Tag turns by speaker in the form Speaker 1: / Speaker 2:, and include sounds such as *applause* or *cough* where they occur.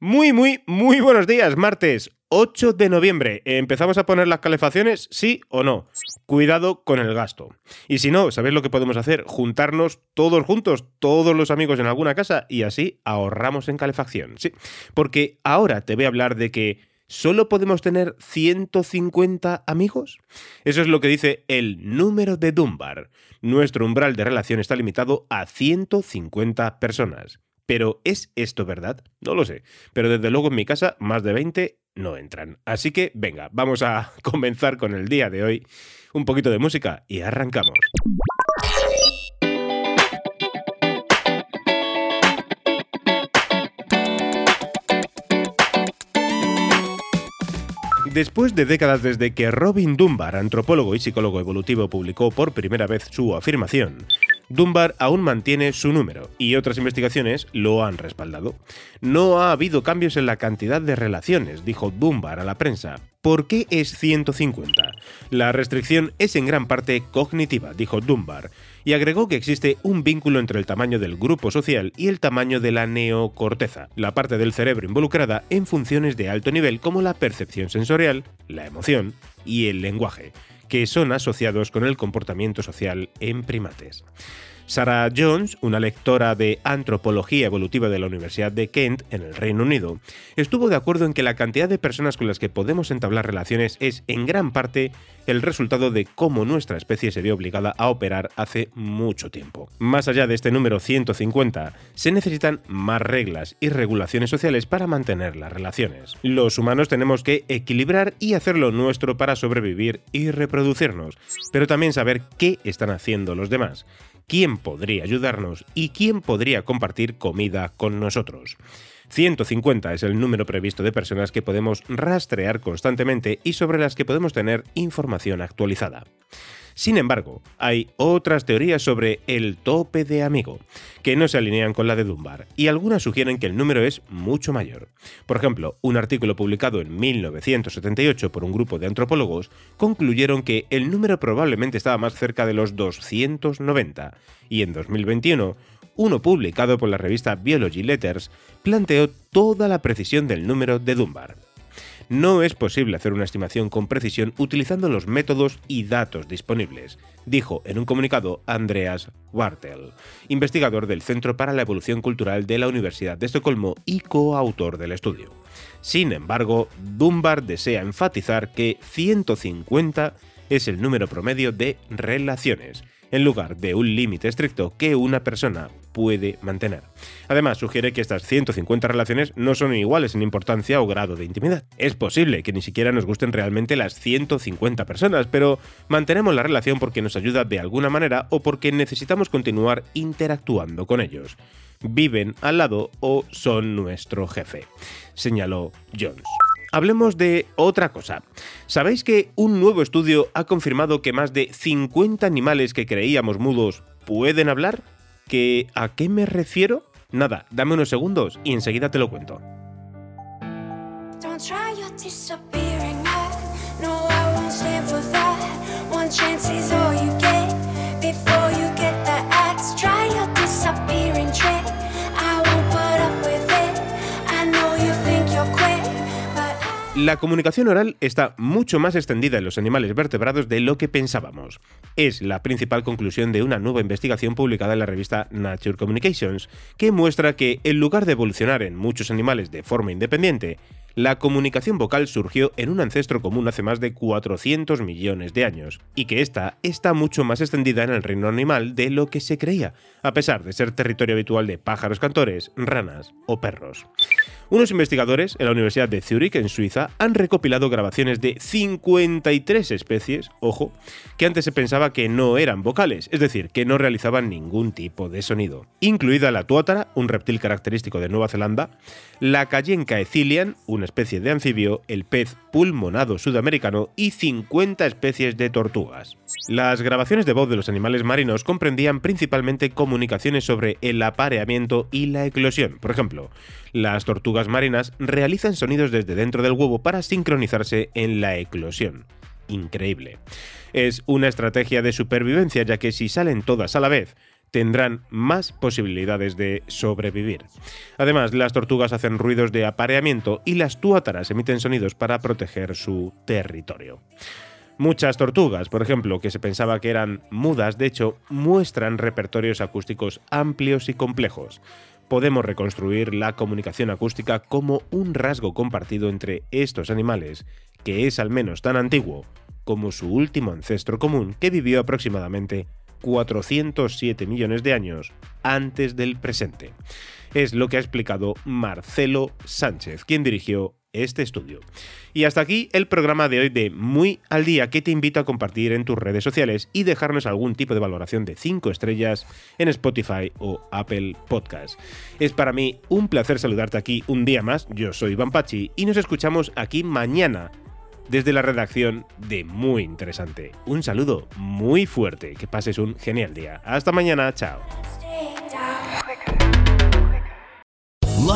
Speaker 1: Muy, muy, muy buenos días, martes 8 de noviembre. ¿Empezamos a poner las calefacciones? ¿Sí o no? Cuidado con el gasto. Y si no, ¿sabéis lo que podemos hacer? Juntarnos todos juntos, todos los amigos en alguna casa y así ahorramos en calefacción. Sí, porque ahora te voy a hablar de que ¿Solo podemos tener 150 amigos? Eso es lo que dice el número de Dunbar. Nuestro umbral de relación está limitado a 150 personas. Pero ¿es esto verdad? No lo sé. Pero desde luego en mi casa más de 20 no entran. Así que venga, vamos a *laughs* comenzar con el día de hoy. Un poquito de música y arrancamos. Después de décadas desde que Robin Dunbar, antropólogo y psicólogo evolutivo, publicó por primera vez su afirmación, Dunbar aún mantiene su número y otras investigaciones lo han respaldado. No ha habido cambios en la cantidad de relaciones, dijo Dunbar a la prensa. ¿Por qué es 150? La restricción es en gran parte cognitiva, dijo Dunbar, y agregó que existe un vínculo entre el tamaño del grupo social y el tamaño de la neocorteza, la parte del cerebro involucrada en funciones de alto nivel como la percepción sensorial, la emoción y el lenguaje que son asociados con el comportamiento social en primates. Sarah Jones, una lectora de antropología evolutiva de la Universidad de Kent, en el Reino Unido, estuvo de acuerdo en que la cantidad de personas con las que podemos entablar relaciones es en gran parte el resultado de cómo nuestra especie se vio obligada a operar hace mucho tiempo. Más allá de este número 150, se necesitan más reglas y regulaciones sociales para mantener las relaciones. Los humanos tenemos que equilibrar y hacer lo nuestro para sobrevivir y reproducirnos, pero también saber qué están haciendo los demás quién podría ayudarnos y quién podría compartir comida con nosotros. 150 es el número previsto de personas que podemos rastrear constantemente y sobre las que podemos tener información actualizada. Sin embargo, hay otras teorías sobre el tope de amigo, que no se alinean con la de Dunbar, y algunas sugieren que el número es mucho mayor. Por ejemplo, un artículo publicado en 1978 por un grupo de antropólogos concluyeron que el número probablemente estaba más cerca de los 290, y en 2021 uno publicado por la revista Biology Letters planteó toda la precisión del número de Dunbar no es posible hacer una estimación con precisión utilizando los métodos y datos disponibles, dijo en un comunicado Andreas Wartel, investigador del Centro para la Evolución Cultural de la Universidad de Estocolmo y coautor del estudio. Sin embargo, Dunbar desea enfatizar que 150 es el número promedio de relaciones, en lugar de un límite estricto que una persona puede mantener. Además, sugiere que estas 150 relaciones no son iguales en importancia o grado de intimidad. Es posible que ni siquiera nos gusten realmente las 150 personas, pero mantenemos la relación porque nos ayuda de alguna manera o porque necesitamos continuar interactuando con ellos. Viven al lado o son nuestro jefe, señaló Jones. Hablemos de otra cosa. ¿Sabéis que un nuevo estudio ha confirmado que más de 50 animales que creíamos mudos pueden hablar? ¿Que a qué me refiero? Nada, dame unos segundos y enseguida te lo cuento. La comunicación oral está mucho más extendida en los animales vertebrados de lo que pensábamos. Es la principal conclusión de una nueva investigación publicada en la revista Nature Communications, que muestra que en lugar de evolucionar en muchos animales de forma independiente, la comunicación vocal surgió en un ancestro común hace más de 400 millones de años, y que esta está mucho más extendida en el reino animal de lo que se creía, a pesar de ser territorio habitual de pájaros cantores, ranas o perros. Unos investigadores en la Universidad de Zurich, en Suiza, han recopilado grabaciones de 53 especies, ojo, que antes se pensaba que no eran vocales, es decir, que no realizaban ningún tipo de sonido, incluida la tuátara, un reptil característico de Nueva Zelanda, la cayenca ecilian, una especie de anfibio, el pez pulmonado sudamericano y 50 especies de tortugas. Las grabaciones de voz de los animales marinos comprendían principalmente comunicaciones sobre el apareamiento y la eclosión. Por ejemplo, las tortugas marinas realizan sonidos desde dentro del huevo para sincronizarse en la eclosión. Increíble. Es una estrategia de supervivencia ya que si salen todas a la vez, tendrán más posibilidades de sobrevivir. Además, las tortugas hacen ruidos de apareamiento y las tuátaras emiten sonidos para proteger su territorio. Muchas tortugas, por ejemplo, que se pensaba que eran mudas, de hecho, muestran repertorios acústicos amplios y complejos. Podemos reconstruir la comunicación acústica como un rasgo compartido entre estos animales, que es al menos tan antiguo como su último ancestro común que vivió aproximadamente 407 millones de años antes del presente. Es lo que ha explicado Marcelo Sánchez, quien dirigió este estudio. Y hasta aquí el programa de hoy de Muy al Día que te invito a compartir en tus redes sociales y dejarnos algún tipo de valoración de 5 estrellas en Spotify o Apple Podcast. Es para mí un placer saludarte aquí un día más, yo soy Iván y nos escuchamos aquí mañana desde la redacción de Muy Interesante. Un saludo muy fuerte, que pases un genial día. Hasta mañana, chao.